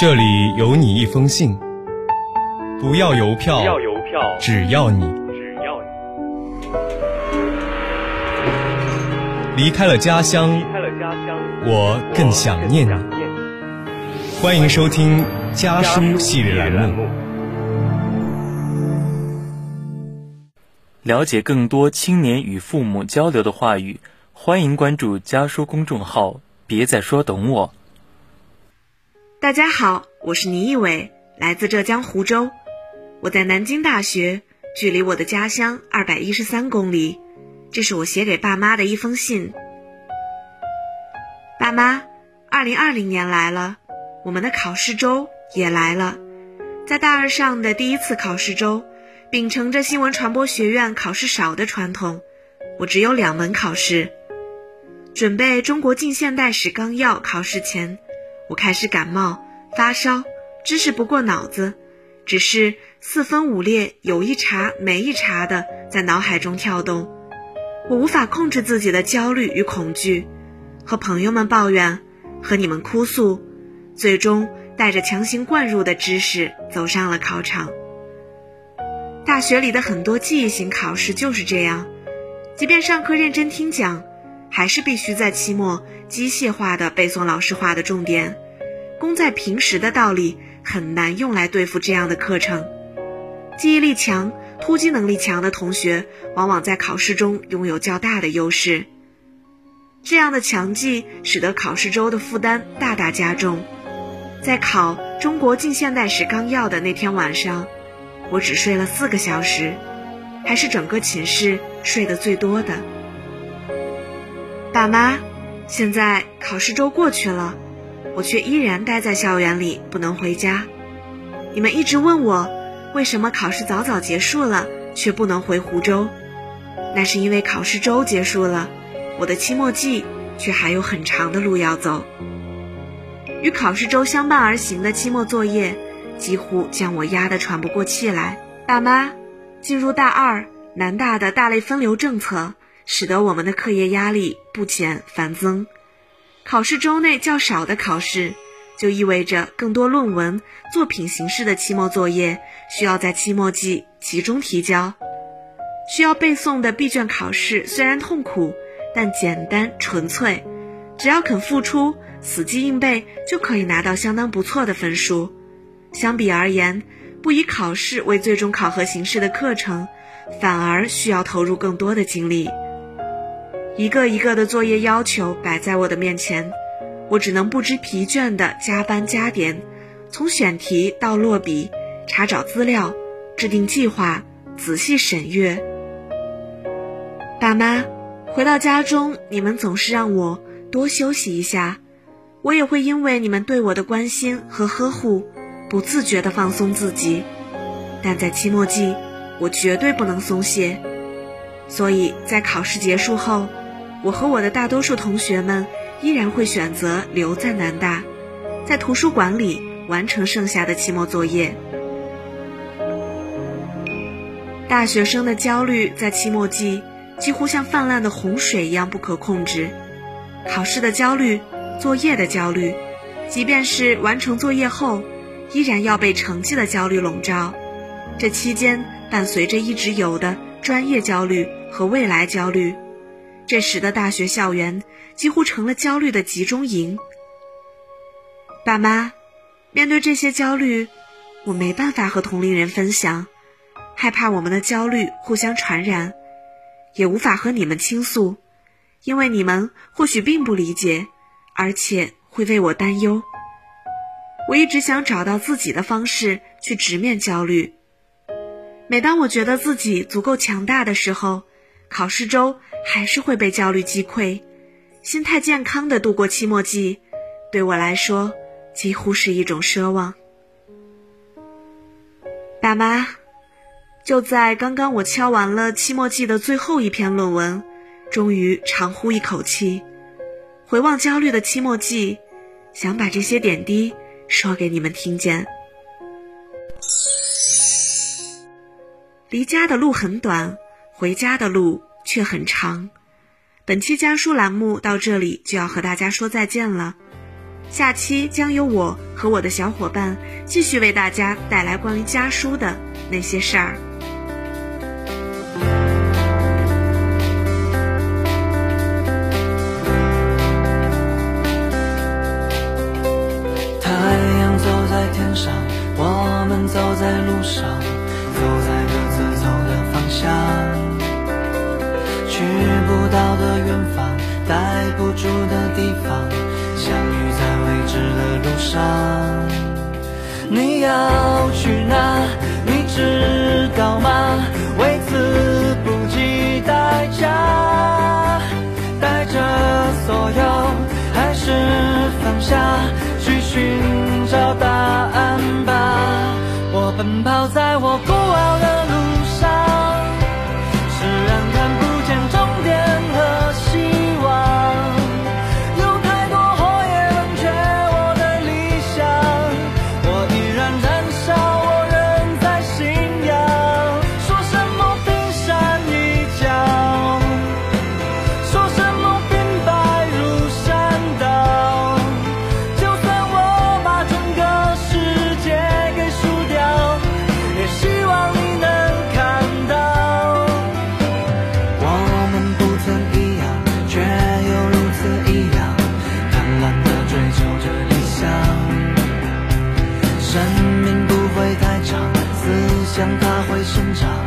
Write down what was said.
这里有你一封信，不要邮票，不要邮票，只要你只要你离开了家乡离，开了家乡，我更想念你。我更想念你。欢迎收听家书系列栏目。了解更多青年与父母交流的话语，欢迎关注家书公众号。别再说懂我。大家好，我是倪一伟，来自浙江湖州。我在南京大学，距离我的家乡二百一十三公里。这是我写给爸妈的一封信。爸妈，二零二零年来了，我们的考试周也来了。在大二上的第一次考试周，秉承着新闻传播学院考试少的传统，我只有两门考试。准备中国近现代史纲要考试前，我开始感冒、发烧，知识不过脑子，只是四分五裂，有一茬没一茬的在脑海中跳动。我无法控制自己的焦虑与恐惧，和朋友们抱怨，和你们哭诉，最终带着强行灌入的知识走上了考场。大学里的很多记忆型考试就是这样，即便上课认真听讲。还是必须在期末机械化的背诵老师画的重点，功在平时的道理很难用来对付这样的课程。记忆力强、突击能力强的同学，往往在考试中拥有较大的优势。这样的强记使得考试周的负担大大加重。在考《中国近现代史纲要》的那天晚上，我只睡了四个小时，还是整个寝室睡得最多的。爸妈，现在考试周过去了，我却依然待在校园里，不能回家。你们一直问我，为什么考试早早结束了，却不能回湖州？那是因为考试周结束了，我的期末季却还有很长的路要走。与考试周相伴而行的期末作业，几乎将我压得喘不过气来。爸妈，进入大二，南大的大类分流政策。使得我们的课业压力不减反增，考试周内较少的考试，就意味着更多论文、作品形式的期末作业需要在期末季集中提交。需要背诵的闭卷考试虽然痛苦，但简单纯粹，只要肯付出，死记硬背就可以拿到相当不错的分数。相比而言，不以考试为最终考核形式的课程，反而需要投入更多的精力。一个一个的作业要求摆在我的面前，我只能不知疲倦地加班加点，从选题到落笔，查找资料，制定计划，仔细审阅。爸妈，回到家中，你们总是让我多休息一下，我也会因为你们对我的关心和呵护，不自觉地放松自己。但在期末季，我绝对不能松懈，所以在考试结束后。我和我的大多数同学们依然会选择留在南大，在图书馆里完成剩下的期末作业。大学生的焦虑在期末季几乎像泛滥的洪水一样不可控制，考试的焦虑，作业的焦虑，即便是完成作业后，依然要被成绩的焦虑笼罩。这期间伴随着一直有的专业焦虑和未来焦虑。这时的大学校园几乎成了焦虑的集中营。爸妈，面对这些焦虑，我没办法和同龄人分享，害怕我们的焦虑互相传染，也无法和你们倾诉，因为你们或许并不理解，而且会为我担忧。我一直想找到自己的方式去直面焦虑。每当我觉得自己足够强大的时候，考试周。还是会被焦虑击溃，心态健康的度过期末季，对我来说几乎是一种奢望。爸妈，就在刚刚，我敲完了期末季的最后一篇论文，终于长呼一口气，回望焦虑的期末季，想把这些点滴说给你们听见。离家的路很短，回家的路却很长。本期家书栏目到这里就要和大家说再见了。下期将由我和我的小伙伴继续为大家带来关于家书的那些事儿。不到的远方待不住的地方相遇在未知的路上。你要去哪你知道吗？为此不计代价带着所有还是放下去寻找答案吧。我奔跑在我孤傲的生长。